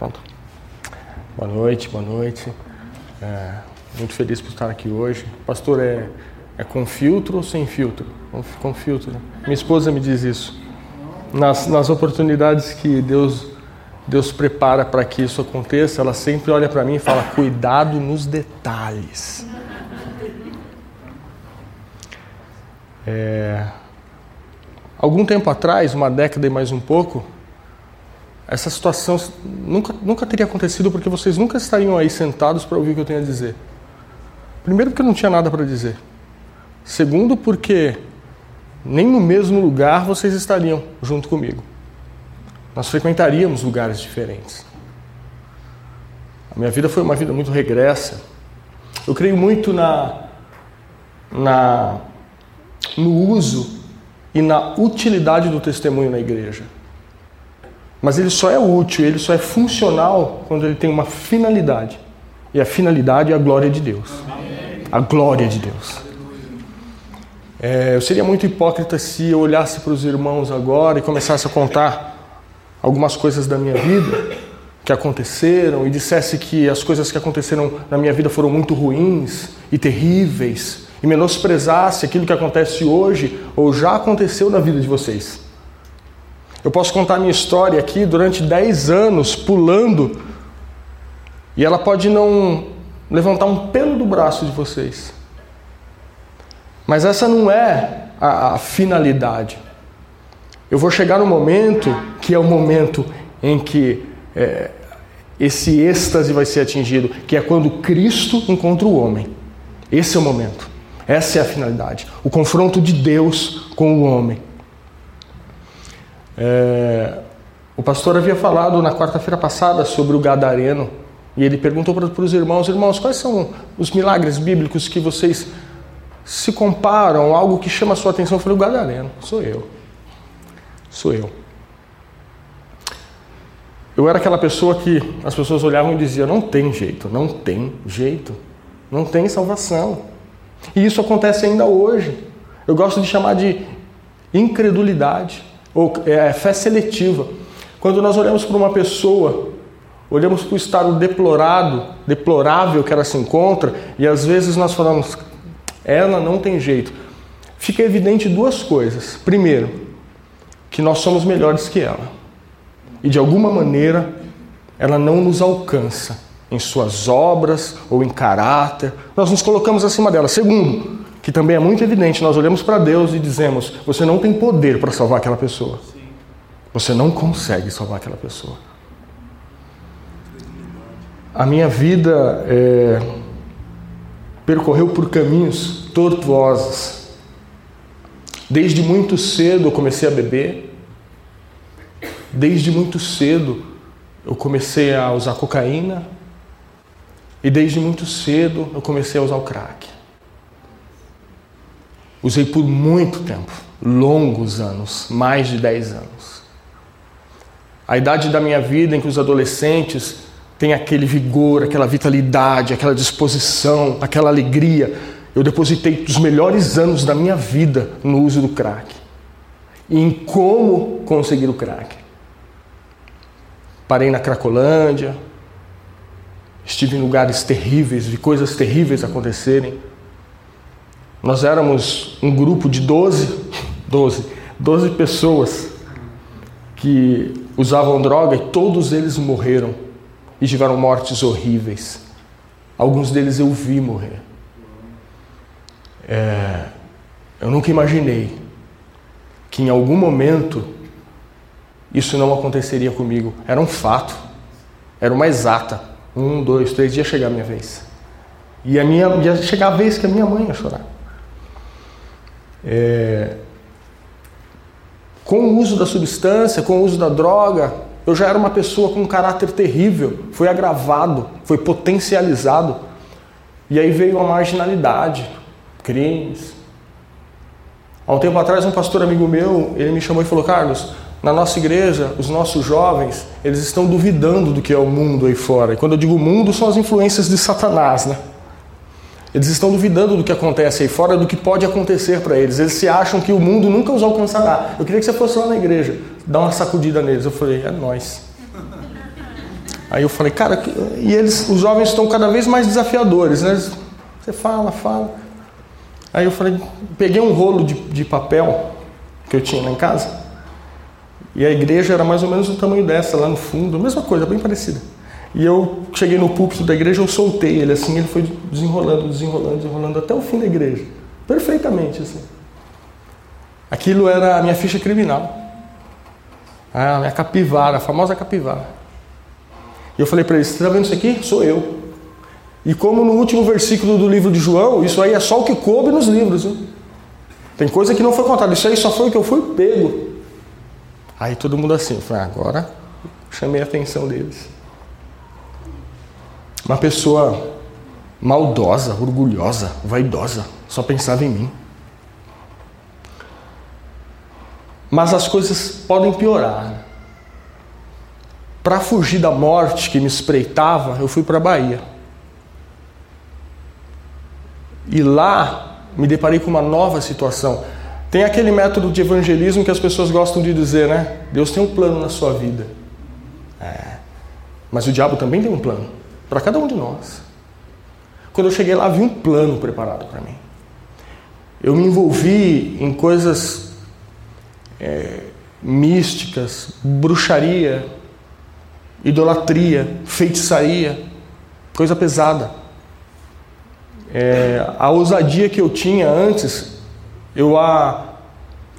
Pronto. Boa noite, boa noite. É, muito feliz por estar aqui hoje. Pastor, é, é com filtro ou sem filtro? Com filtro. Né? Minha esposa me diz isso. Nas, nas oportunidades que Deus, Deus prepara para que isso aconteça, ela sempre olha para mim e fala: cuidado nos detalhes. É, algum tempo atrás, uma década e mais um pouco, essa situação nunca, nunca teria acontecido porque vocês nunca estariam aí sentados para ouvir o que eu tenho a dizer. Primeiro, porque eu não tinha nada para dizer. Segundo, porque nem no mesmo lugar vocês estariam junto comigo. Nós frequentaríamos lugares diferentes. A minha vida foi uma vida muito regressa. Eu creio muito na, na no uso e na utilidade do testemunho na igreja. Mas ele só é útil, ele só é funcional quando ele tem uma finalidade. E a finalidade é a glória de Deus. A glória de Deus. É, eu seria muito hipócrita se eu olhasse para os irmãos agora e começasse a contar algumas coisas da minha vida que aconteceram e dissesse que as coisas que aconteceram na minha vida foram muito ruins e terríveis e menosprezasse aquilo que acontece hoje ou já aconteceu na vida de vocês. Eu posso contar minha história aqui durante 10 anos pulando e ela pode não levantar um pelo do braço de vocês. Mas essa não é a, a finalidade. Eu vou chegar no momento que é o momento em que é, esse êxtase vai ser atingido, que é quando Cristo encontra o homem. Esse é o momento. Essa é a finalidade. O confronto de Deus com o homem. É, o pastor havia falado na quarta-feira passada sobre o Gadareno e ele perguntou para, os irmãos: Irmãos, quais são os milagres bíblicos que vocês se comparam, algo que chama a sua atenção? Eu falei: O Gadareno, sou eu. Sou eu. Eu era aquela pessoa que as pessoas olhavam e diziam: Não tem jeito, não tem jeito, não tem salvação. E isso acontece ainda hoje. Eu gosto de chamar de incredulidade ou é, fé seletiva. Quando nós olhamos para uma pessoa, olhamos para o estado deplorado, deplorável que ela se encontra, e às vezes nós falamos, ela não tem jeito. Fica evidente duas coisas. Primeiro, que nós somos melhores que ela. E de alguma maneira, ela não nos alcança em suas obras ou em caráter. Nós nos colocamos acima dela. Segundo, que também é muito evidente. Nós olhamos para Deus e dizemos: Você não tem poder para salvar aquela pessoa. Você não consegue salvar aquela pessoa. A minha vida é, percorreu por caminhos tortuosos. Desde muito cedo eu comecei a beber. Desde muito cedo eu comecei a usar cocaína. E desde muito cedo eu comecei a usar o crack. Usei por muito tempo, longos anos, mais de 10 anos. A idade da minha vida em que os adolescentes têm aquele vigor, aquela vitalidade, aquela disposição, aquela alegria. Eu depositei os melhores anos da minha vida no uso do crack e em como conseguir o crack. Parei na Cracolândia, estive em lugares terríveis, vi coisas terríveis acontecerem. Nós éramos um grupo de 12, 12, 12 pessoas que usavam droga e todos eles morreram e tiveram mortes horríveis. Alguns deles eu vi morrer. É, eu nunca imaginei que em algum momento isso não aconteceria comigo. Era um fato, era uma exata. Um, dois, três dias chegar a minha vez. E a minha, ia chegar a vez que a minha mãe ia chorar. É... Com o uso da substância, com o uso da droga, eu já era uma pessoa com um caráter terrível, foi agravado, foi potencializado. E aí veio a marginalidade, crimes. Há um tempo atrás, um pastor amigo meu, ele me chamou e falou: Carlos, na nossa igreja, os nossos jovens, eles estão duvidando do que é o mundo aí fora. E quando eu digo mundo, são as influências de Satanás, né? Eles estão duvidando do que acontece aí fora, do que pode acontecer para eles. Eles se acham que o mundo nunca os alcançará. Eu queria que você fosse lá na igreja, dar uma sacudida neles. Eu falei, é nós. Aí eu falei, cara, e eles, os jovens estão cada vez mais desafiadores, né? Você fala, fala. Aí eu falei, peguei um rolo de, de papel que eu tinha lá em casa, e a igreja era mais ou menos o tamanho dessa, lá no fundo, mesma coisa, bem parecida. E eu cheguei no púlpito da igreja, eu soltei ele assim, ele foi desenrolando, desenrolando, desenrolando até o fim da igreja. Perfeitamente assim. Aquilo era a minha ficha criminal. A minha capivara, a famosa capivara. E eu falei para ele: Você está vendo isso aqui? Sou eu. E como no último versículo do livro de João, isso aí é só o que coube nos livros. Viu? Tem coisa que não foi contada, isso aí só foi o que eu fui pego. Aí todo mundo assim, eu falei, agora chamei a atenção deles. Uma pessoa maldosa, orgulhosa, vaidosa, só pensava em mim. Mas as coisas podem piorar. Para fugir da morte que me espreitava, eu fui para a Bahia. E lá me deparei com uma nova situação. Tem aquele método de evangelismo que as pessoas gostam de dizer, né? Deus tem um plano na sua vida. É. Mas o diabo também tem um plano para cada um de nós. Quando eu cheguei lá, vi um plano preparado para mim. Eu me envolvi em coisas é, místicas, bruxaria, idolatria, feitiçaria, coisa pesada. É, a ousadia que eu tinha antes, eu a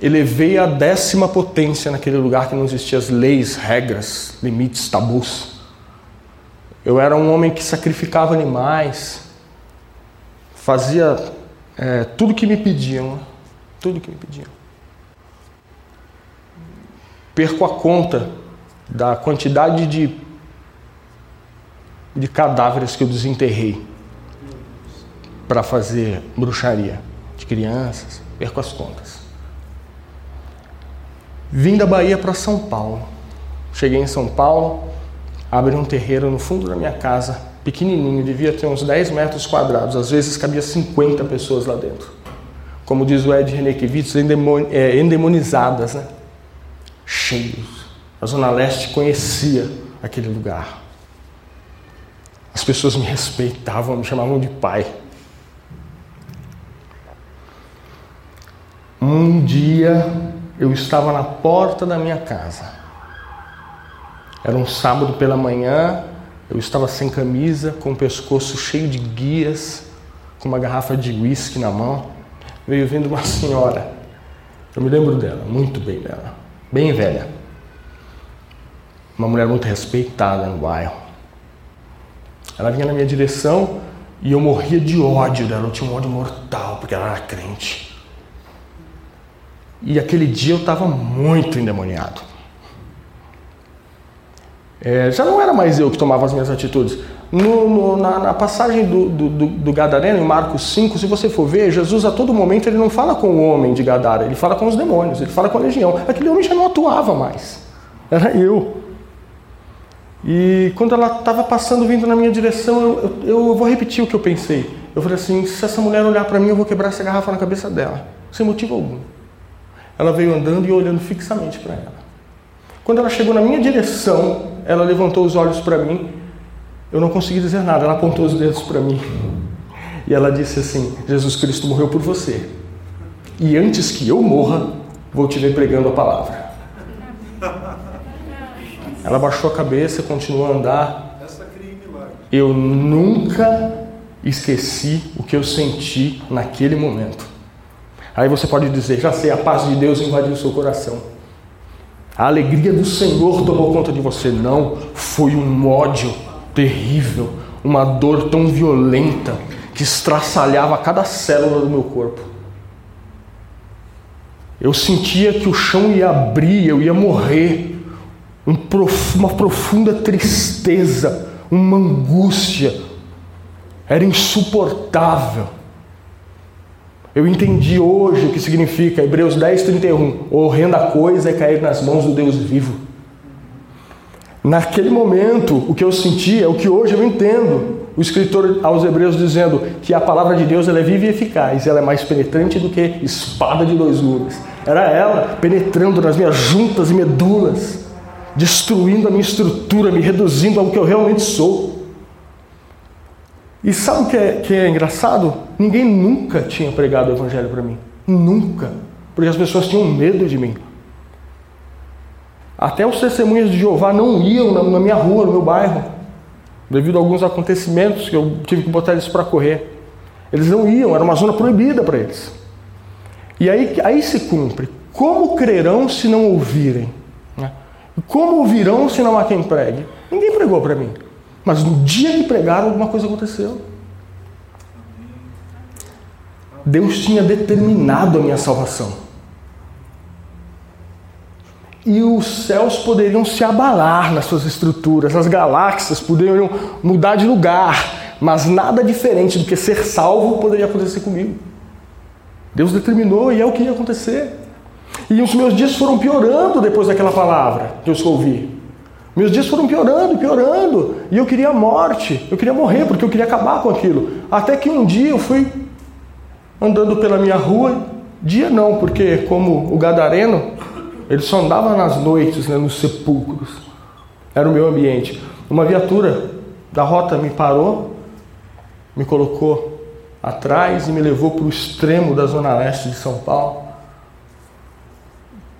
elevei à décima potência naquele lugar que não existiam as leis, regras, limites, tabus. Eu era um homem que sacrificava animais, fazia é, tudo que me pediam, tudo que me pediam. Perco a conta da quantidade de, de cadáveres que eu desenterrei para fazer bruxaria de crianças, perco as contas. Vim da Bahia para São Paulo. Cheguei em São Paulo, abri um terreiro no fundo da minha casa, pequenininho, devia ter uns 10 metros quadrados, às vezes cabia 50 pessoas lá dentro. Como diz o Ed Renekiewicz, é, endemonizadas, né? cheios. A Zona Leste conhecia aquele lugar. As pessoas me respeitavam, me chamavam de pai. Um dia eu estava na porta da minha casa. Era um sábado pela manhã, eu estava sem camisa, com o pescoço cheio de guias, com uma garrafa de uísque na mão. Veio vindo uma senhora. Eu me lembro dela, muito bem dela, bem velha. Uma mulher muito respeitada no bairro. Ela vinha na minha direção e eu morria de ódio dela, eu tinha um ódio mortal, porque ela era crente. E aquele dia eu estava muito endemoniado. É, já não era mais eu que tomava as minhas atitudes. No, no, na, na, passagem do, do, do, Gadareno, em Marcos 5, se você for ver, Jesus a todo momento ele não fala com o homem de Gadara, ele fala com os demônios, ele fala com a legião. Aquele homem já não atuava mais, era eu. E quando ela estava passando, vindo na minha direção, eu, eu, eu, vou repetir o que eu pensei. Eu falei assim: se essa mulher olhar para mim, eu vou quebrar essa garrafa na cabeça dela, sem motivo algum. Ela veio andando e olhando fixamente para ela. Quando ela chegou na minha direção, ela levantou os olhos para mim. Eu não consegui dizer nada, ela apontou os dedos para mim. E ela disse assim: Jesus Cristo morreu por você. E antes que eu morra, vou te ver pregando a palavra. Ela baixou a cabeça, continuou a andar. Eu nunca esqueci o que eu senti naquele momento. Aí você pode dizer: já sei, a paz de Deus invadiu o seu coração. A alegria do Senhor tomou conta de você. Não, foi um ódio terrível, uma dor tão violenta que estraçalhava cada célula do meu corpo. Eu sentia que o chão ia abrir, eu ia morrer. uma profunda tristeza, uma angústia. Era insuportável. Eu entendi hoje o que significa Hebreus 10, 31. Horrenda coisa é cair nas mãos do Deus vivo. Naquele momento, o que eu senti é o que hoje eu entendo. O escritor aos Hebreus dizendo que a palavra de Deus ela é viva e eficaz, ela é mais penetrante do que espada de dois gumes. Era ela penetrando nas minhas juntas e medulas. destruindo a minha estrutura, me reduzindo ao que eu realmente sou. E sabe o que é, que é engraçado? Ninguém nunca tinha pregado o Evangelho para mim. Nunca. Porque as pessoas tinham medo de mim. Até os testemunhas de Jeová não iam na, na minha rua, no meu bairro, devido a alguns acontecimentos que eu tive que botar eles para correr. Eles não iam, era uma zona proibida para eles. E aí, aí se cumpre. Como crerão se não ouvirem? Né? Como ouvirão se não há quem pregue? Ninguém pregou para mim. Mas no dia que pregaram, alguma coisa aconteceu. Deus tinha determinado a minha salvação. E os céus poderiam se abalar nas suas estruturas, as galáxias poderiam mudar de lugar, mas nada diferente do que ser salvo poderia acontecer comigo. Deus determinou e é o que ia acontecer. E os meus dias foram piorando depois daquela palavra que eu ouvi. Meus dias foram piorando, piorando, e eu queria a morte, eu queria morrer porque eu queria acabar com aquilo. Até que um dia eu fui andando pela minha rua, dia não, porque como o gadareno, ele só andava nas noites, né, nos sepulcros. Era o meu ambiente. Uma viatura da rota me parou, me colocou atrás e me levou para o extremo da zona leste de São Paulo.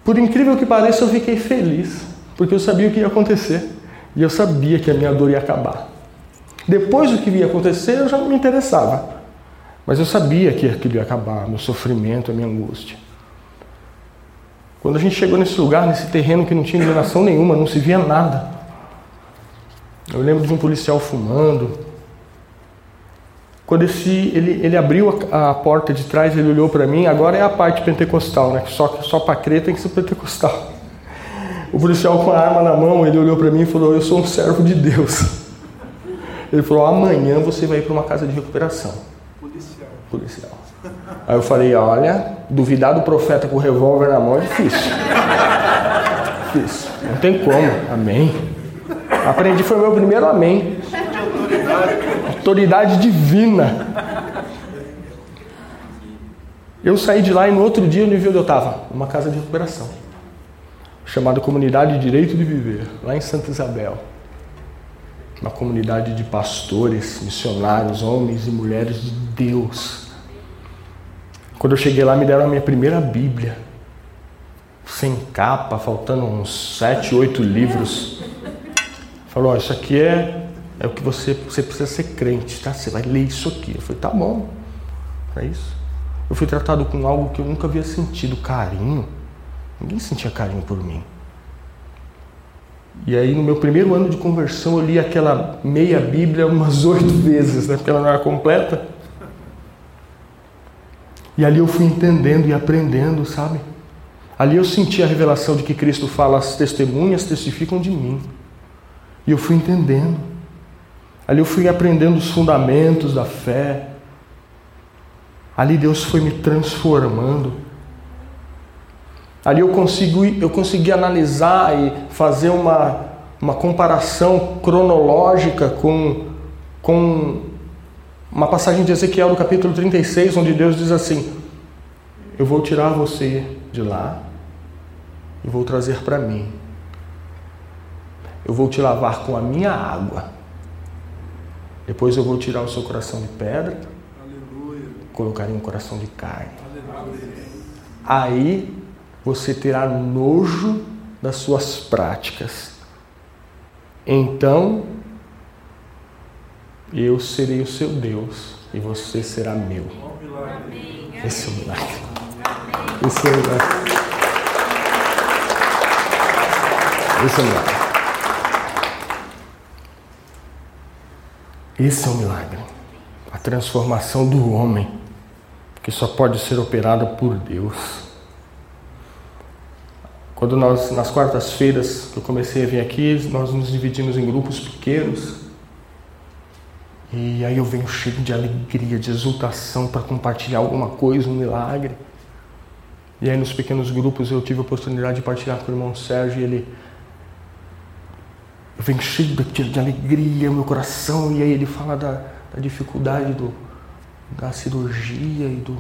Por incrível que pareça, eu fiquei feliz, porque eu sabia o que ia acontecer e eu sabia que a minha dor ia acabar. Depois do que ia acontecer, eu já não me interessava, mas eu sabia que aquilo ia acabar, meu sofrimento, a minha angústia. Quando a gente chegou nesse lugar, nesse terreno que não tinha iluminação nenhuma, não se via nada. Eu lembro de um policial fumando, quando esse, ele, ele abriu a, a, porta de trás, ele olhou para mim, agora é a parte pentecostal, né? Só, só para crer tem que ser pentecostal. O policial com a arma na mão, ele olhou para mim e falou: Eu sou um servo de Deus. Ele falou: Amanhã você vai ir para uma casa de recuperação. Policial. Policial. Aí eu falei: Olha, duvidar do profeta com o revólver na mão é difícil. difícil. Não tem como. Amém. Aprendi, foi meu primeiro amém autoridade divina. Eu saí de lá e no outro dia, onde eu estava? Uma casa de recuperação, chamada Comunidade de Direito de Viver, lá em Santa Isabel. Uma comunidade de pastores, missionários, homens e mulheres de Deus. Quando eu cheguei lá, me deram a minha primeira Bíblia, sem capa, faltando uns sete, oito livros. Falou: oh, Isso aqui é é o que você, você precisa ser crente, tá? Você vai ler isso aqui. Eu falei, tá bom, é isso. Eu fui tratado com algo que eu nunca havia sentido, carinho. Ninguém sentia carinho por mim. E aí, no meu primeiro ano de conversão, eu li aquela meia Bíblia umas oito vezes, né? Porque ela não era completa. E ali eu fui entendendo e aprendendo, sabe? Ali eu senti a revelação de que Cristo fala: as testemunhas testificam de mim. E eu fui entendendo. Ali eu fui aprendendo os fundamentos da fé. Ali Deus foi me transformando. Ali eu consegui, eu consegui analisar e fazer uma, uma comparação cronológica com, com uma passagem de Ezequiel no capítulo 36, onde Deus diz assim: Eu vou tirar você de lá e vou trazer para mim. Eu vou te lavar com a minha água depois eu vou tirar o seu coração de pedra, Aleluia. colocarei um coração de carne. Aleluia. Aí você terá nojo das suas práticas. Então eu serei o seu Deus e você será meu. Esse é o milagre. Esse é o milagre. Esse é o milagre. Esse é o milagre. A transformação do homem, que só pode ser operada por Deus. Quando nós, nas quartas-feiras que eu comecei a vir aqui, nós nos dividimos em grupos pequenos. E aí eu venho cheio de alegria, de exultação para compartilhar alguma coisa, um milagre. E aí nos pequenos grupos eu tive a oportunidade de partilhar com o irmão Sérgio e ele eu venho cheio de, de alegria meu coração. E aí ele fala da, da dificuldade do, da cirurgia e do,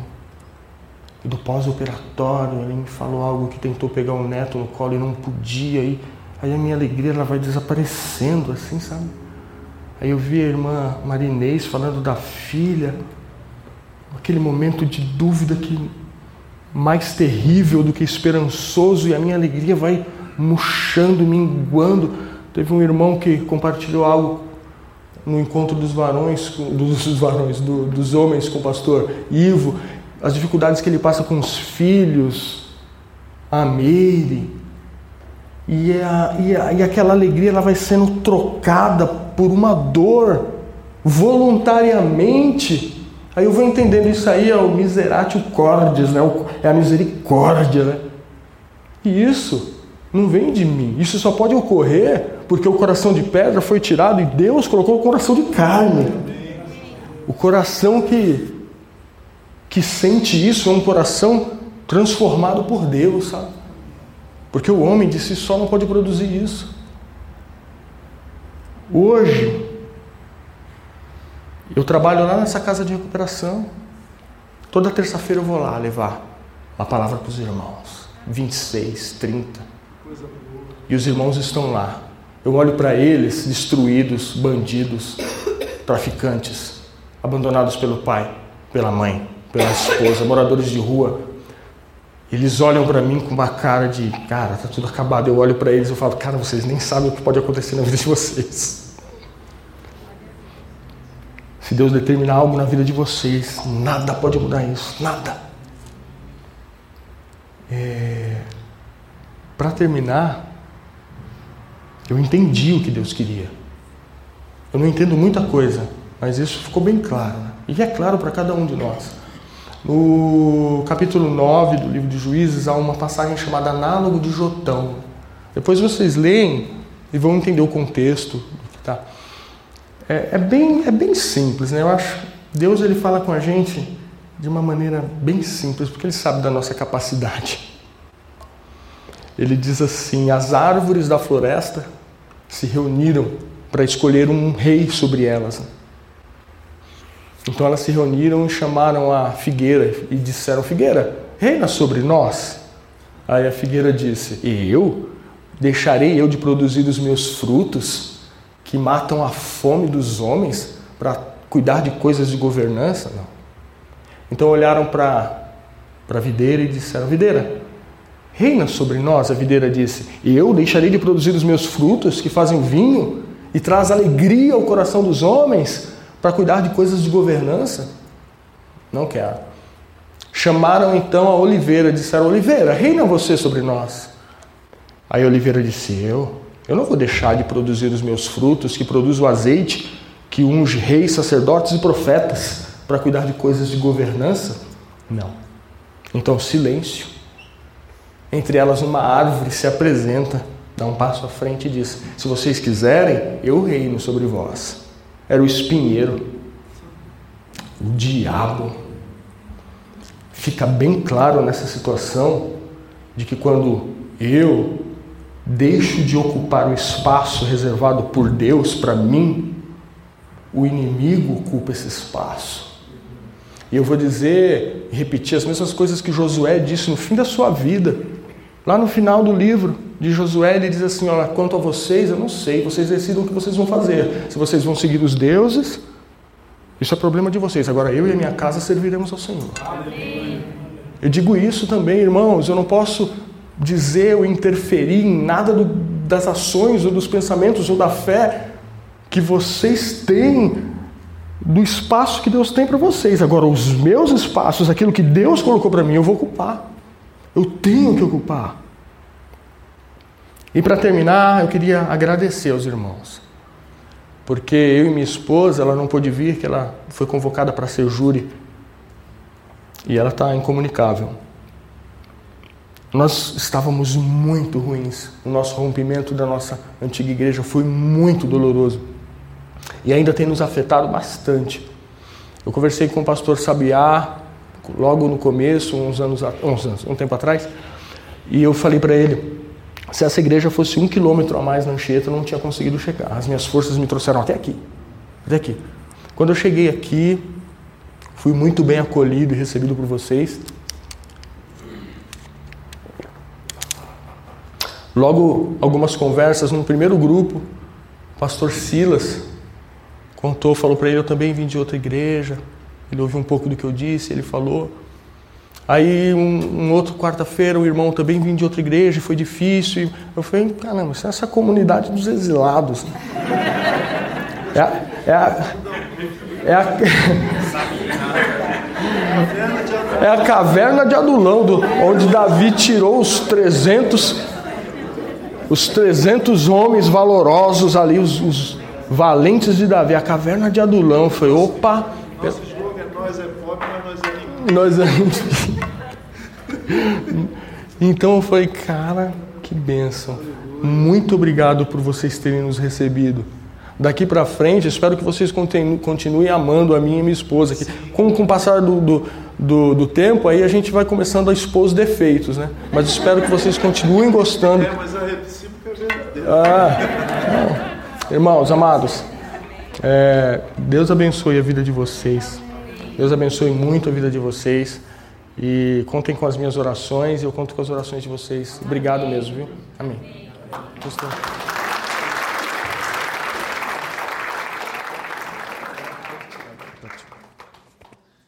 do pós-operatório. Ele me falou algo que tentou pegar um neto no colo e não podia. E Aí a minha alegria ela vai desaparecendo, assim, sabe? Aí eu vi a irmã Marinês falando da filha, aquele momento de dúvida que mais terrível do que esperançoso, e a minha alegria vai murchando, minguando. Teve um irmão que compartilhou algo no encontro dos varões, dos varões, do, dos homens com o pastor Ivo, as dificuldades que ele passa com os filhos, a Meire, e, a, e, a, e aquela alegria ela vai sendo trocada por uma dor voluntariamente. Aí eu vou entendendo isso aí é o miseratio cordis, né? é a misericórdia. Né? E isso não vem de mim. Isso só pode ocorrer porque o coração de pedra foi tirado e Deus colocou o coração de carne. O coração que, que sente isso é um coração transformado por Deus, sabe? Porque o homem de si só não pode produzir isso. Hoje, eu trabalho lá nessa casa de recuperação. Toda terça-feira eu vou lá levar a palavra para os irmãos. 26, 30. E os irmãos estão lá. Eu olho para eles destruídos, bandidos, traficantes, abandonados pelo pai, pela mãe, pela esposa, moradores de rua. Eles olham para mim com uma cara de, cara, tá tudo acabado. Eu olho para eles e falo, cara, vocês nem sabem o que pode acontecer na vida de vocês. Se Deus determinar algo na vida de vocês, nada pode mudar isso, nada. É... Para terminar, eu entendi o que Deus queria. Eu não entendo muita coisa, mas isso ficou bem claro. Né? E é claro para cada um de nós. No capítulo 9 do livro de Juízes há uma passagem chamada Análogo de Jotão. Depois vocês leem e vão entender o contexto. Tá? É, é, bem, é bem simples, né? Eu acho Deus ele fala com a gente de uma maneira bem simples, porque ele sabe da nossa capacidade. Ele diz assim: as árvores da floresta se reuniram para escolher um rei sobre elas. Então elas se reuniram e chamaram a figueira e disseram: Figueira, reina sobre nós. Aí a figueira disse: E eu? Deixarei eu de produzir os meus frutos? que matam a fome dos homens para cuidar de coisas de governança? Não. Então olharam para a videira e disseram: Videira, reina sobre nós. A videira disse: Eu deixarei de produzir os meus frutos que fazem vinho e traz alegria ao coração dos homens para cuidar de coisas de governança? Não quero. Chamaram então a oliveira disseram: Oliveira, reina você sobre nós. Aí oliveira disse: Eu eu não vou deixar de produzir os meus frutos, que produz o azeite, que unge reis, sacerdotes e profetas para cuidar de coisas de governança? Não. Então, silêncio. Entre elas, uma árvore se apresenta, dá um passo à frente e diz: Se vocês quiserem, eu reino sobre vós. Era o espinheiro, o diabo. Fica bem claro nessa situação de que quando eu deixo de ocupar o espaço reservado por Deus para mim, o inimigo ocupa esse espaço. E eu vou dizer, repetir as mesmas coisas que Josué disse no fim da sua vida. Lá no final do livro de Josué, ele diz assim: Olha, quanto a vocês, eu não sei, vocês decidam o que vocês vão fazer. Se vocês vão seguir os deuses, isso é problema de vocês. Agora eu e a minha casa serviremos ao Senhor. Amém. Eu digo isso também, irmãos, eu não posso dizer ou interferir em nada do, das ações ou dos pensamentos ou da fé que vocês têm do espaço que Deus tem para vocês. Agora, os meus espaços, aquilo que Deus colocou para mim, eu vou ocupar. Eu tenho que ocupar. E para terminar, eu queria agradecer aos irmãos. Porque eu e minha esposa, ela não pôde vir, que ela foi convocada para ser júri. E ela está incomunicável. Nós estávamos muito ruins. O nosso rompimento da nossa antiga igreja foi muito doloroso. E ainda tem nos afetado bastante. Eu conversei com o pastor Sabiá logo no começo, uns anos, uns anos um tempo atrás, e eu falei para ele: se essa igreja fosse um quilômetro a mais na Anchieta, eu não tinha conseguido chegar. As minhas forças me trouxeram até aqui. Até aqui. Quando eu cheguei aqui, fui muito bem acolhido e recebido por vocês. Logo, algumas conversas no primeiro grupo, o pastor Silas contou, falou para ele: Eu também vim de outra igreja. Ele ouviu um pouco do que eu disse, ele falou. Aí, um, um outro quarta-feira, o irmão também vinha de outra igreja, foi difícil. Eu falei: Caramba, isso é essa comunidade dos exilados. É a, é a, é a, é a caverna de Adulão, do, onde Davi tirou os 300 os 300 homens valorosos ali, os, os valentes de Davi, a caverna de Adulão. Foi, opa! Nosso jogo é nós é pobre, mas nós é Nós Então eu falei, cara, que bênção. Muito obrigado por vocês terem nos recebido. Daqui para frente, espero que vocês continuem, amando a minha e minha esposa. Que, com, com o passar do, do, do, do, tempo, aí a gente vai começando a expor os defeitos, né? Mas espero que vocês continuem gostando. É, mas a recíproca é verdadeira. Ah, irmãos, amados, é, Deus abençoe a vida de vocês. Deus abençoe muito a vida de vocês. E contem com as minhas orações e eu conto com as orações de vocês. Obrigado mesmo, viu? Amém. Gostou?